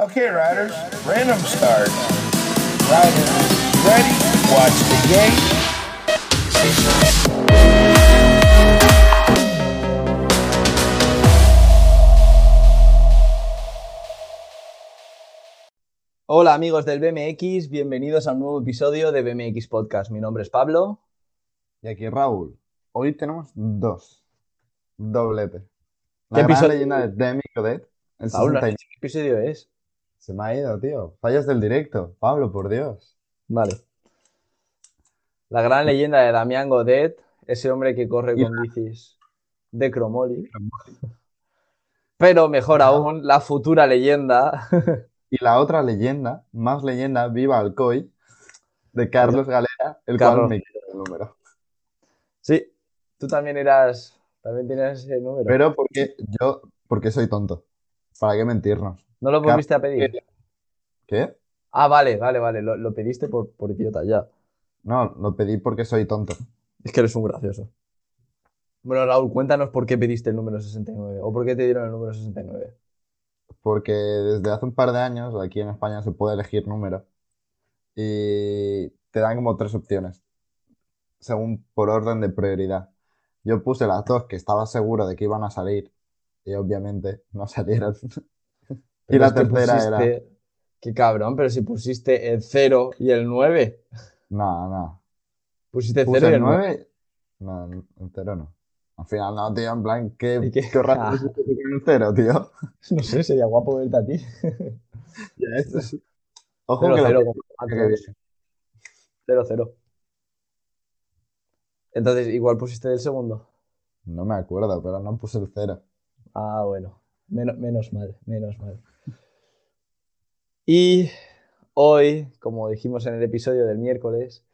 Okay, riders, random start. Riders, ready? Watch the gate. Hola amigos del BMX, bienvenidos a un nuevo episodio de BMX Podcast. Mi nombre es Pablo. Y aquí Raúl. Hoy tenemos dos. Doblete. ¿Qué gran episodio? leyenda de Demi Codet. El Raúl, 69. ¿qué episodio es? Se me ha ido, tío. Fallas del directo. Pablo, por Dios. Vale. La gran leyenda de Damián Godet, ese hombre que corre con bicis de cromoli. Pero mejor aún, la futura leyenda Y la otra leyenda, más leyenda, viva Alcoy, de Carlos Galera, el Carlos. cual me queda el número. Sí, tú también eras, también tienes ese número. Pero porque yo, porque soy tonto. ¿Para qué mentirnos? ¿No lo volviste a pedir? ¿Qué? Ah, vale, vale, vale, lo, lo pediste por, por idiota ya. No, lo pedí porque soy tonto. Es que eres un gracioso. Bueno, Raúl, cuéntanos por qué pediste el número 69 o por qué te dieron el número 69. Porque desde hace un par de años aquí en España se puede elegir número y te dan como tres opciones, según por orden de prioridad. Yo puse las dos que estaba seguro de que iban a salir y obviamente no salieron. Y la tercera era... pusiste- Qué cabrón, pero si pusiste el 0 y el 9. No, no. Pusiste el Puse 0 y el el 9. 9... No, el cero no. Al final no, tío, en plan, qué, ¿Y qué? qué raro Ah. eso con un cero, tío. No sé, sería guapo verte a ti. Ya, esto sí. Ojo 0, que 0, la que viene. 0, 0. Entonces, igual pusiste del segundo. No me acuerdo, pero no puse el cero. Ah, bueno. Menos, menos mal, menos mal. Y hoy, como dijimos en el episodio del miércoles,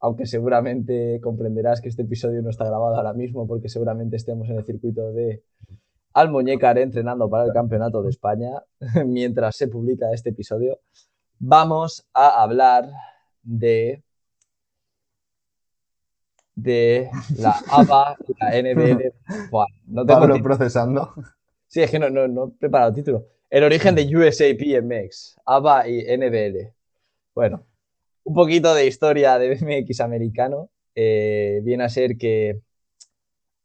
aunque seguramente comprenderás que este episodio no está grabado ahora mismo porque seguramente estemos en el circuito de Almuñécar entrenando para el Campeonato de España mientras se publica este episodio, vamos a hablar de de la ABA y la NBL. Buah, no tengo Pablo procesando. Sí, es que no, no, no he preparado el título. El origen de USA BMX, ABA y NBL. Bueno, un poquito de historia de BMX americano. Eh, viene a ser que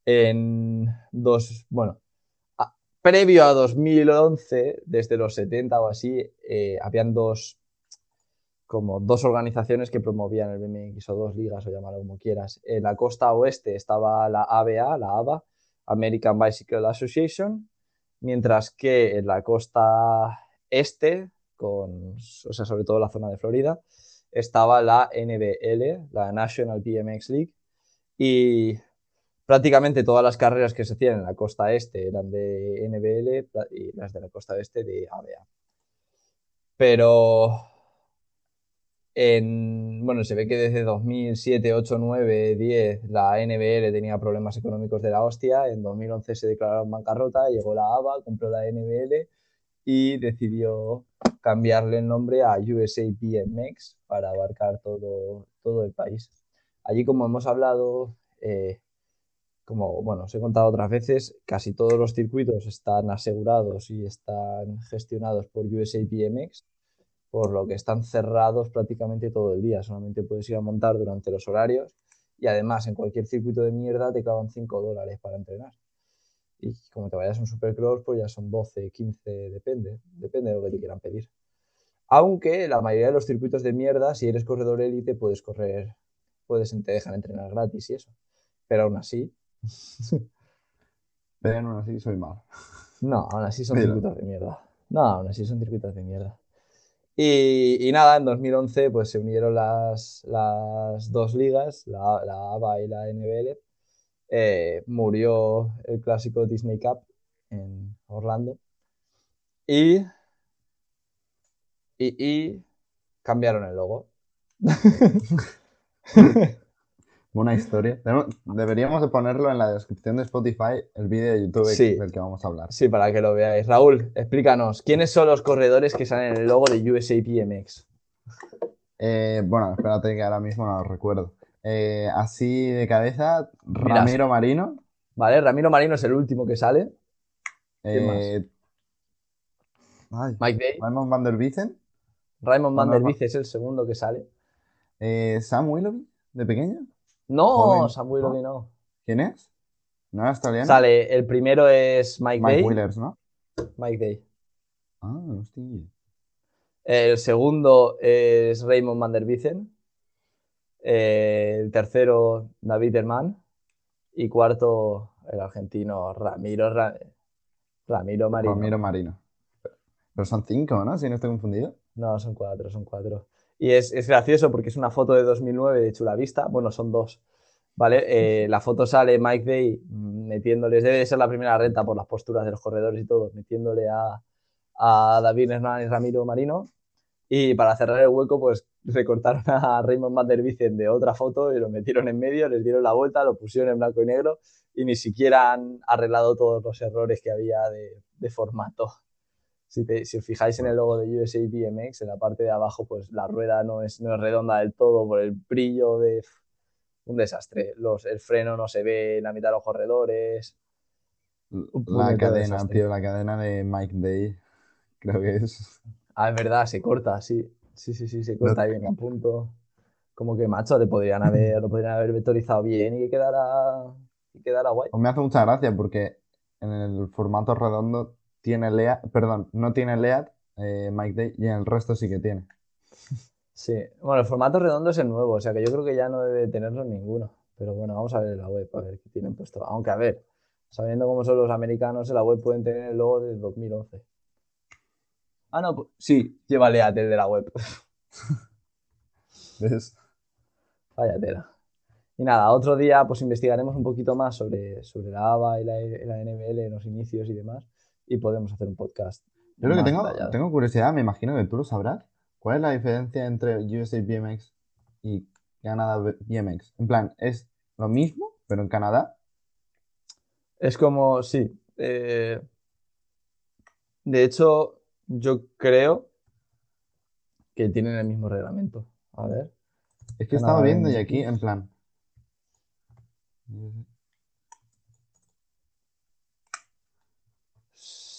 en dos, bueno, a- previo a 2011, desde los 70 o así, eh, habían dos, como dos organizaciones que promovían el BMX o dos ligas o llamarlo como quieras. En la costa oeste estaba la ABA, la ABA, American Bicycle Association, mientras que en la costa este, o sea, sobre todo la zona de Florida, estaba la NBL, la National BMX League, y prácticamente todas las carreras que se hacían en la costa este eran de NBL y las de la costa oeste de ABA. Pero en, bueno, se ve que desde 2007, 8, 9, 10 la NBL tenía problemas económicos de la hostia. En 2011 se declararon bancarrota, llegó la ABA, compró la NBL y decidió cambiarle el nombre a USA BMX para abarcar todo, todo el país. Allí, como hemos hablado, eh, como bueno, os he contado otras veces, casi todos los circuitos están asegurados y están gestionados por USA BMX por lo que están cerrados prácticamente todo el día. Solamente puedes ir a montar durante los horarios y además en cualquier circuito de mierda te clavan 5 dólares para entrenar. Y como te vayas a un supercross, pues ya son 12, 15, depende, depende de lo que te quieran pedir. Aunque la mayoría de los circuitos de mierda, si eres corredor élite, puedes correr, puedes, te dejan entrenar gratis y eso. Pero aún así, Pero aún así soy mal. No, aún así son Mira. circuitos de mierda. No, aún así son circuitos de mierda. Y, y nada, en 2011 pues se unieron las, las dos ligas, la, la ABA y la NBL. Eh, murió el clásico Disney Cup en Orlando. Y, y, y cambiaron el logo. Buena historia. Deberíamos de ponerlo en la descripción de Spotify, el vídeo de YouTube Sí. del que vamos a hablar. Sí, para que lo veáis. Raúl, explícanos, ¿quiénes son los corredores que salen en el logo de USA BMX? Eh, bueno, espérate que ahora mismo no lo recuerdo. Eh, así de cabeza, Ramiro Marino. ¿Vale? Ramiro Marino es el último que sale. ¿Quién eh, Ay, Mike Day. Raymond Van der. Raymond Van der es el segundo que sale. Eh, Sam Willoughby, de pequeño. No, Sam Willoughby no. ¿Quién es? ¿No era australiano? Sale, el primero es Mike, Mike Day. Willers, ¿no? Mike Day. Ah, hostia. El segundo es Raymond Van der el tercero, David Herman. Y cuarto, el argentino Ramiro, Ra- Ramiro Marino. Ramiro Marino. Pero son cinco, ¿no? Si no estoy confundido. No, son cuatro, son cuatro. Y es, es gracioso porque es una foto de 2009 de Chulavista. Bueno, son dos. ¿Vale? Eh, la foto sale Mike Day metiéndoles, debe de ser la primera renta por las posturas de los corredores y todo, metiéndole a, a David Hernán y Ramiro Marino. Y para cerrar el hueco, pues recortaron a Raymond Van der Biesen de otra foto y lo metieron en medio, les dieron la vuelta, lo pusieron en blanco y negro y ni siquiera han arreglado todos los errores que había de, de formato. Si, te- si os fijáis en el logo de USA BMX, en la parte de abajo, pues la rueda no es, no es redonda del todo por el brillo de... Un desastre. Los, el freno no se ve en la mitad de los corredores. La cadena, tío, la cadena de Mike Day. Creo que es. Ah, es verdad, se corta, sí. Sí, sí, sí, se corta y viene a punto. Como que, macho, le podrían haber, lo podrían haber vectorizado bien y que quedara, que quedara guay. Pues me hace mucha gracia porque en el formato redondo tiene LEAD, perdón, no tiene LEAD, eh, Mike Day, y en el resto sí que tiene. Sí, bueno, el formato redondo es el nuevo, o sea que yo creo que ya no debe tenerlo ninguno. Pero bueno, vamos a ver en la web, a ver qué tienen puesto. Aunque a ver, sabiendo cómo son los americanos, en la web pueden tener el logo de 2011. Ah, no, pu- sí, lleva Leat el de la web. ¿Ves? Vaya tela. Y nada, otro día pues investigaremos un poquito más sobre, sobre la ABA y la, y la NBL, los inicios y demás, y podemos hacer un podcast. Yo creo que tengo, detallado. tengo curiosidad, me imagino que tú lo sabrás. ¿Cuál es la diferencia entre USA BMX y Canadá BMX? En plan, ¿es lo mismo, pero en Canadá? Es como, sí. eh, de hecho, yo creo que tienen el mismo reglamento. A ver. Es que Canadá estaba viendo y aquí, en plan.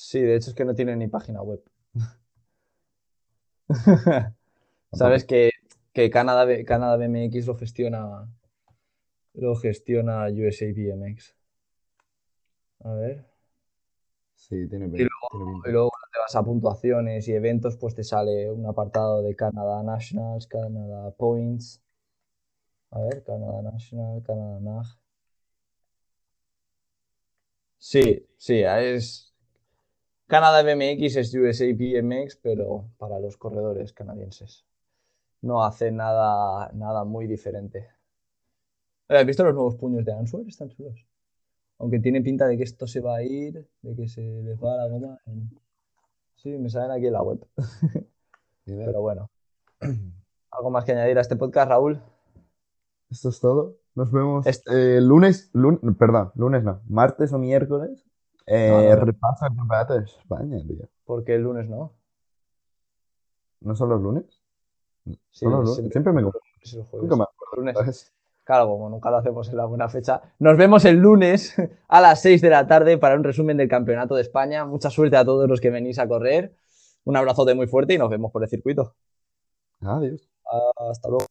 Sí, de hecho es que no tienen ni página web. Sabes que, que Canadá, Canadá BMX lo gestiona lo gestiona USA BMX. A ver. Sí, tiene Y luego, tiene y luego cuando te vas a puntuaciones y eventos, pues te sale un apartado de Canadá Nationals, Canadá Points. A ver, Canadá National, Canadá NAG. Sí, sí, es. Canadá BMX es USA BMX, pero para los corredores canadienses. No hace nada, nada muy diferente. ¿Has visto los nuevos puños de Answer? Están chulos. Aunque tiene pinta de que esto se va a ir, de que se les va la goma. Sí, me salen aquí en la web. Pero bueno. ¿Algo más que añadir a este podcast, Raúl? Esto es todo. Nos vemos eh, lunes, lun- perdón, lunes no, martes o miércoles. Eh, No, no, no. Repaso el campeonato de España, tío. Porque el lunes no. ¿No son los lunes? Sí, Son los lunes. siempre- Siempre me confundo. Nunca me. Lunes. Claro, como nunca lo hacemos en la buena fecha. Nos vemos el lunes a las 6 de la tarde para un resumen del Campeonato de España. Mucha suerte a todos los que venís a correr. Un abrazote muy fuerte y nos vemos por el circuito. Adiós. Hasta luego.